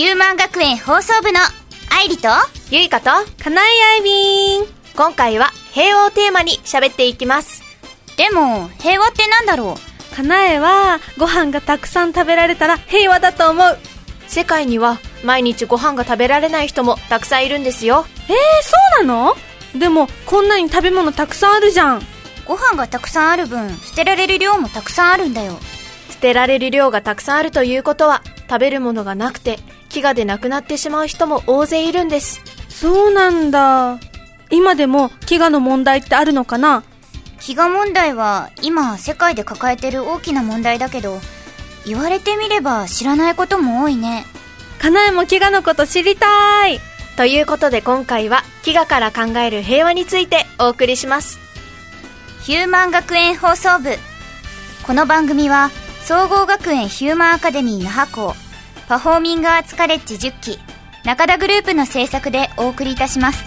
ヒューマン学園放送部の愛理とゆいかとかなえあいびん。今回は平和をテーマに喋っていきます。でも平和ってなんだろう？かなえはご飯がたくさん食べられたら平和だと思う。世界には毎日ご飯が食べられない人もたくさんいるんですよ。えー、そうなの？でもこんなに食べ物たくさんあるじゃん。ご飯がたくさんある分捨てられる量もたくさんあるんだよ。捨てられる量がたくさんあるということは食べるものがなくて飢餓で亡くなってしまう人も大勢いるんです。そうなんだ。今でも飢餓の問題ってあるのかな？飢餓問題は今世界で抱えてる大きな問題だけど言われてみれば知らないことも多いね。かなえも飢餓のこと知りたい。ということで今回は飢餓から考える平和についてお送りします。ヒューマン学園放送部。この番組は総合学園ヒューマンアカデミー那覇校パフォーミングアーツカレッジ10期中田グループの制作でお送りいたします。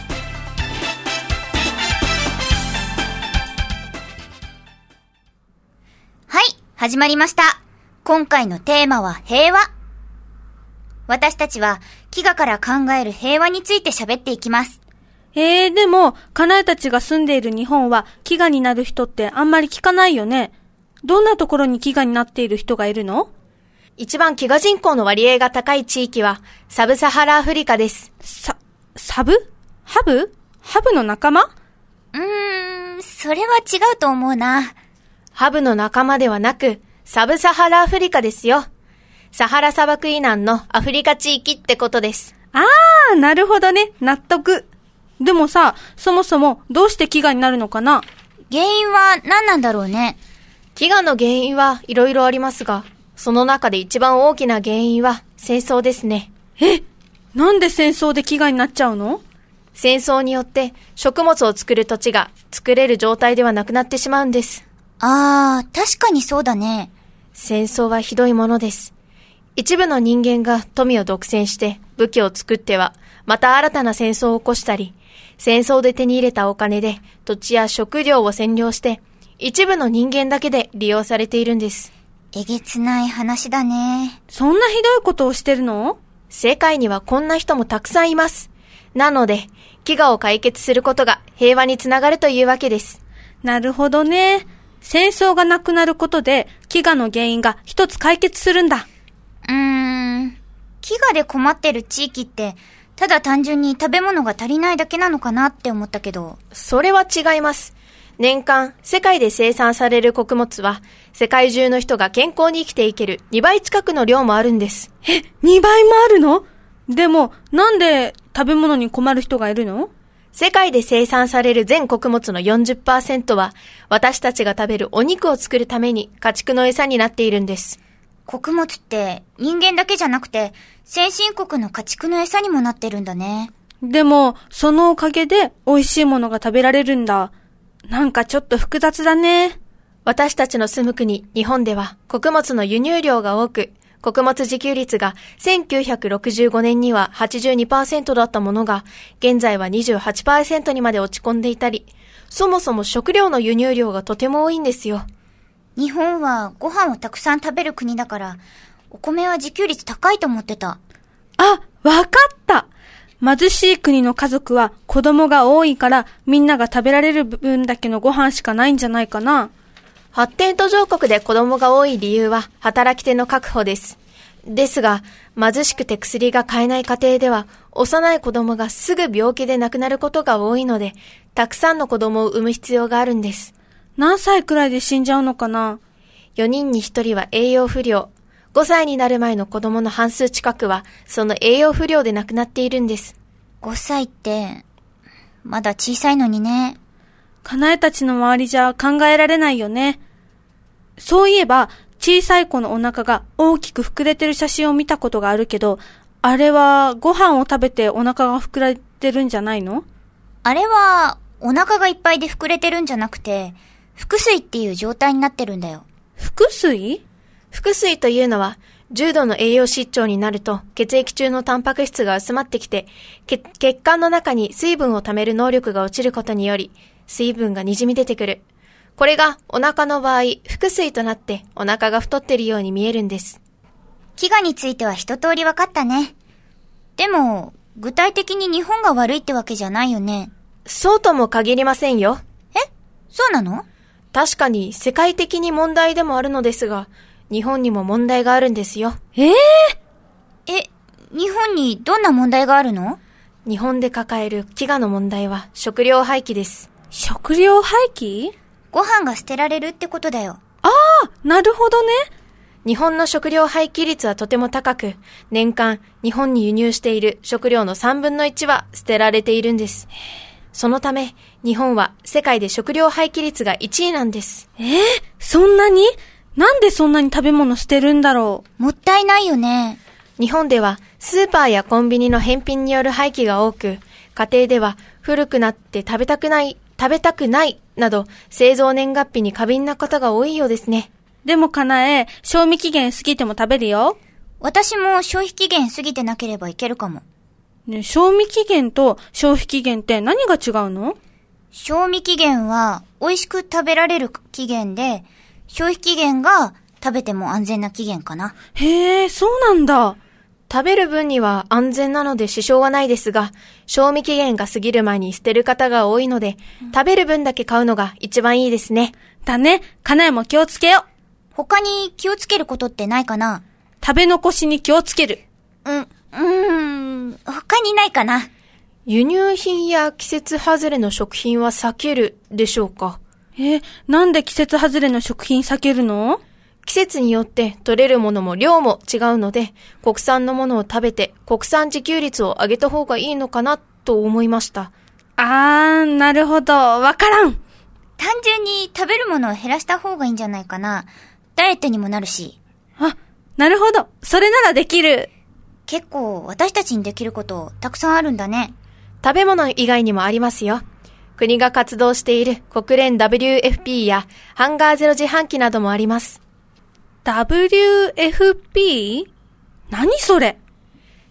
はい始まりました。今回のテーマは平和。私たちは飢餓から考える平和について喋っていきます。えー、でも、かなえたちが住んでいる日本は飢餓になる人ってあんまり聞かないよね。どんなところに飢餓になっている人がいるの？一番飢餓人口の割合が高い地域はサブサハラアフリカですさ、サブ？ハブ？ハブの仲間？うーん、それは違うと思うな。ハブの仲間ではなくサブサハラアフリカですよサハラ砂漠以南のアフリカ地域ってことですあー、なるほどね。納得。でもさ、そもそもどうして飢餓になるのかな？原因は何なんだろうね。飢餓の原因はいろいろありますが、その中で一番大きな原因は戦争ですね。えなんで戦争で飢餓になっちゃうの？戦争によって食物を作る土地が作れる状態ではなくなってしまうんです。あー、確かにそうだね。戦争はひどいものです。一部の人間が富を独占して武器を作っては、また新たな戦争を起こしたり、戦争で手に入れたお金で土地や食料を占領して、一部の人間だけで利用されているんです。えげつない話だね。そんなひどいことをしてるの？世界にはこんな人もたくさんいます。なので、飢餓を解決することが平和につながるというわけです。なるほどね。戦争がなくなることで飢餓の原因が一つ解決するんだ。うーん。飢餓で困ってる地域って、ただ単純に食べ物が足りないだけなのかなって思ったけど。それは違います。年間、世界で生産される穀物は、世界中の人が健康に生きていける2倍近くの量もあるんです。え、2倍もあるの？でも、なんで食べ物に困る人がいるの？世界で生産される全穀物の40%は、私たちが食べるお肉を作るために家畜の餌になっているんです。穀物って人間だけじゃなくて、先進国の家畜の餌にもなってるんだね。でも、そのおかげで美味しいものが食べられるんだ。なんかちょっと複雑だね。私たちの住む国、日本では穀物の輸入量が多く、穀物自給率が1965年には82%だったものが、現在は28%にまで落ち込んでいたり、そもそも食料の輸入量がとても多いんですよ。日本はご飯をたくさん食べる国だから、お米は自給率高いと思ってた。あ、わかった貧しい国の家族は子供が多いからみんなが食べられる分だけのご飯しかないんじゃないかな。発展途上国で子供が多い理由は働き手の確保です。ですが、貧しくて薬が買えない家庭では、幼い子供がすぐ病気で亡くなることが多いので、たくさんの子供を産む必要があるんです。何歳くらいで死んじゃうのかな4人に1人は栄養不良。5歳になる前の子供の半数近くは、その栄養不良で亡くなっているんです。5歳って、まだ小さいのにね。かなえたちの周りじゃ考えられないよね。そういえば、小さい子のお腹が大きく膨れてる写真を見たことがあるけど、あれはご飯を食べてお腹が膨れてるんじゃないの？あれは、お腹がいっぱいで膨れてるんじゃなくて、腹水っていう状態になってるんだよ。腹水？腹水というのは、重度の栄養失調になると血液中のタンパク質が薄まってきて、血血管の中に水分を貯める能力が落ちることにより、水分が滲み出てくる。これがお腹の場合、腹水となってお腹が太ってるように見えるんです。飢餓については一通り分かったね。でも、具体的に日本が悪いってわけじゃないよね。そうとも限りませんよ。え？そうなの？確かに世界的に問題でもあるのですが、日本にも問題があるんですよ。えええ、日本にどんな問題があるの？日本で抱える飢餓の問題は食料廃棄です。食料廃棄？ご飯が捨てられるってことだよ。ああ、なるほどね。日本の食料廃棄率はとても高く、年間日本に輸入している食料の3分の1は捨てられているんです。そのため、日本は世界で食料廃棄率が1位なんです。ええそんなに？なんでそんなに食べ物捨てるんだろもったいないよね。日本ではスーパーやコンビニの返品による廃棄が多く、家庭では古くなって食べたくない、食べたくないなど製造年月日に過敏な方が多いようですね。う。でもかなえ、賞味期限過ぎても食べるよ。私も消費期限過ぎてなければいけるかも。ね、賞味期限と消費期限って何が違うの？賞味期限は美味しく食べられる期限で、消費期限が食べても安全な期限かな。へえ、そうなんだ。食べる分には安全なので支障はないですが、賞味期限が過ぎる前に捨てる方が多いので、食べる分だけ買うのが一番いいですね。だね。かなえも気をつけよう。他に気をつけることってないかな食べ残しに気をつける。うん、うーん、他にないかな輸入品や季節外れの食品は避けるでしょうか？え、なんで季節外れの食品避けるの？季節によって取れるものも量も違うので、国産のものを食べて国産自給率を上げた方がいいのかなと思いました。あー、なるほど。わからん。単純に食べるものを減らした方がいいんじゃないかな。ダイエットにもなるし。あ、なるほど。それならできる。結構私たちにできることたくさんあるんだね。食べ物以外にもありますよ。国が活動している国連 WFP やハンガーゼロ自販機などもあります。WFP? 何それ？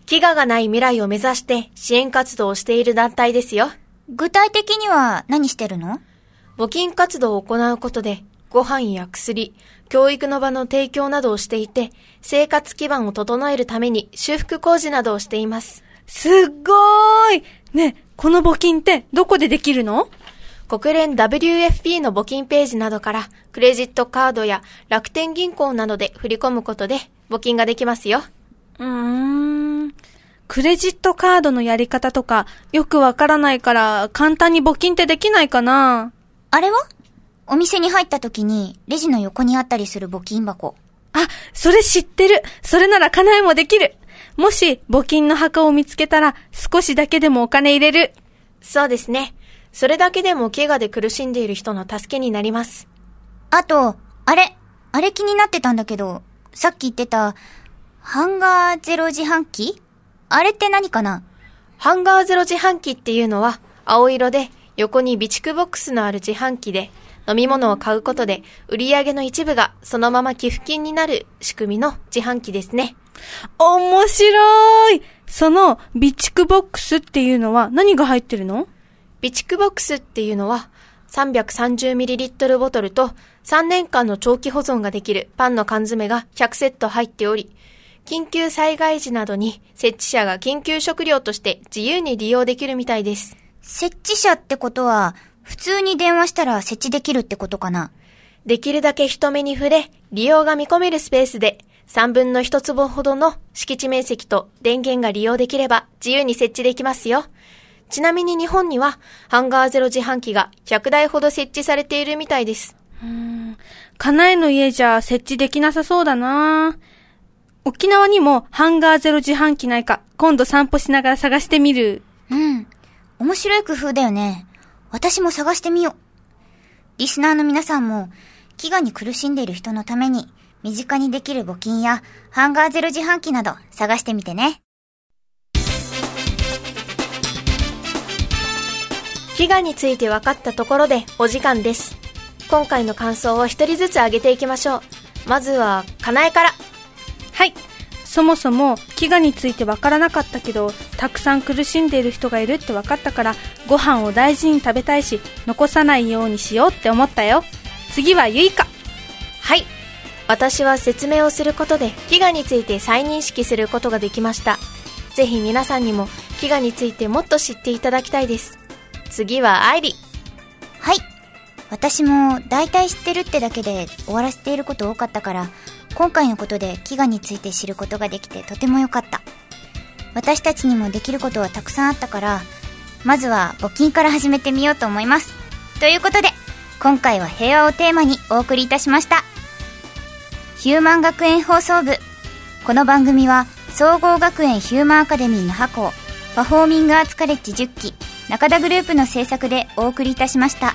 飢餓がない未来を目指して支援活動をしている団体ですよ。具体的には何してるの？募金活動を行うことで、ご飯や薬、教育の場の提供などをしていて、生活基盤を整えるために修復工事などをしています。すっごーい。ね、この募金ってどこでできるの？国連 WFP の募金ページなどから、クレジットカードや楽天銀行などで振り込むことで募金ができますよ。うーん。クレジットカードのやり方とかよくわからないから簡単に募金ってできないかな？あれは？お店に入った時にレジの横にあったりする募金箱。あ、それ知ってる。それなら叶えもできる。もし募金の墓を見つけたら少しだけでもお金入れる。そうですね。それだけでも怪我で苦しんでいる人の助けになります。あと、あれ、あれ気になってたんだけど、さっき言ってた、ハンガーゼロ自販機？あれって何かな？ハンガーゼロ自販機っていうのは、青色で横に備蓄ボックスのある自販機で、飲み物を買うことで、売り上げの一部がそのまま寄付金になる仕組みの自販機ですね。面白いその備蓄ボックスっていうのは何が入ってるの？備蓄ボックスっていうのは、330ml ボトルと3年間の長期保存ができるパンの缶詰が100セット入っており、緊急災害時などに設置者が緊急食料として自由に利用できるみたいです。設置者ってことは、普通に電話したら設置できるってことかな？できるだけ人目に触れ、利用が見込めるスペースで、3分の1坪ほどの敷地面積と電源が利用できれば自由に設置できますよ。ちなみに日本にはハンガーゼロ自販機が100台ほど設置されているみたいです。かなえの家じゃ設置できなさそうだな沖縄にもハンガーゼロ自販機ないか、今度散歩しながら探してみる。うん。面白い工夫だよね。私も探してみよう。リスナーの皆さんも、飢餓に苦しんでいる人のために、身近にできる募金や、ハンガーゼロ自販機など探してみてね。飢餓について分かったところでお時間です。今回の感想を一人ずつ挙げていきましょう。まずは、かなえから。はい。そもそも飢餓についてわからなかったけど、たくさん苦しんでいる人がいるって分かったから、ご飯を大事に食べたいし、残さないようにしようって思ったよ。次はゆいか。はい。私は説明をすることで飢餓について再認識することができました。ぜひ皆さんにも飢餓についてもっと知っていただきたいです。次は愛理。はい。私も大体知ってるってだけで終わらせていること多かったから、今回のことで飢餓について知ることができてとても良かった。私たちにもできることはたくさんあったから、まずは募金から始めてみようと思います。ということで、今回は平和をテーマにお送りいたしました。ヒューマン学園放送部。この番組は、総合学園ヒューマンアカデミーの箱、パフォーミングアーツカレッジ10期、中田グループの制作でお送りいたしました。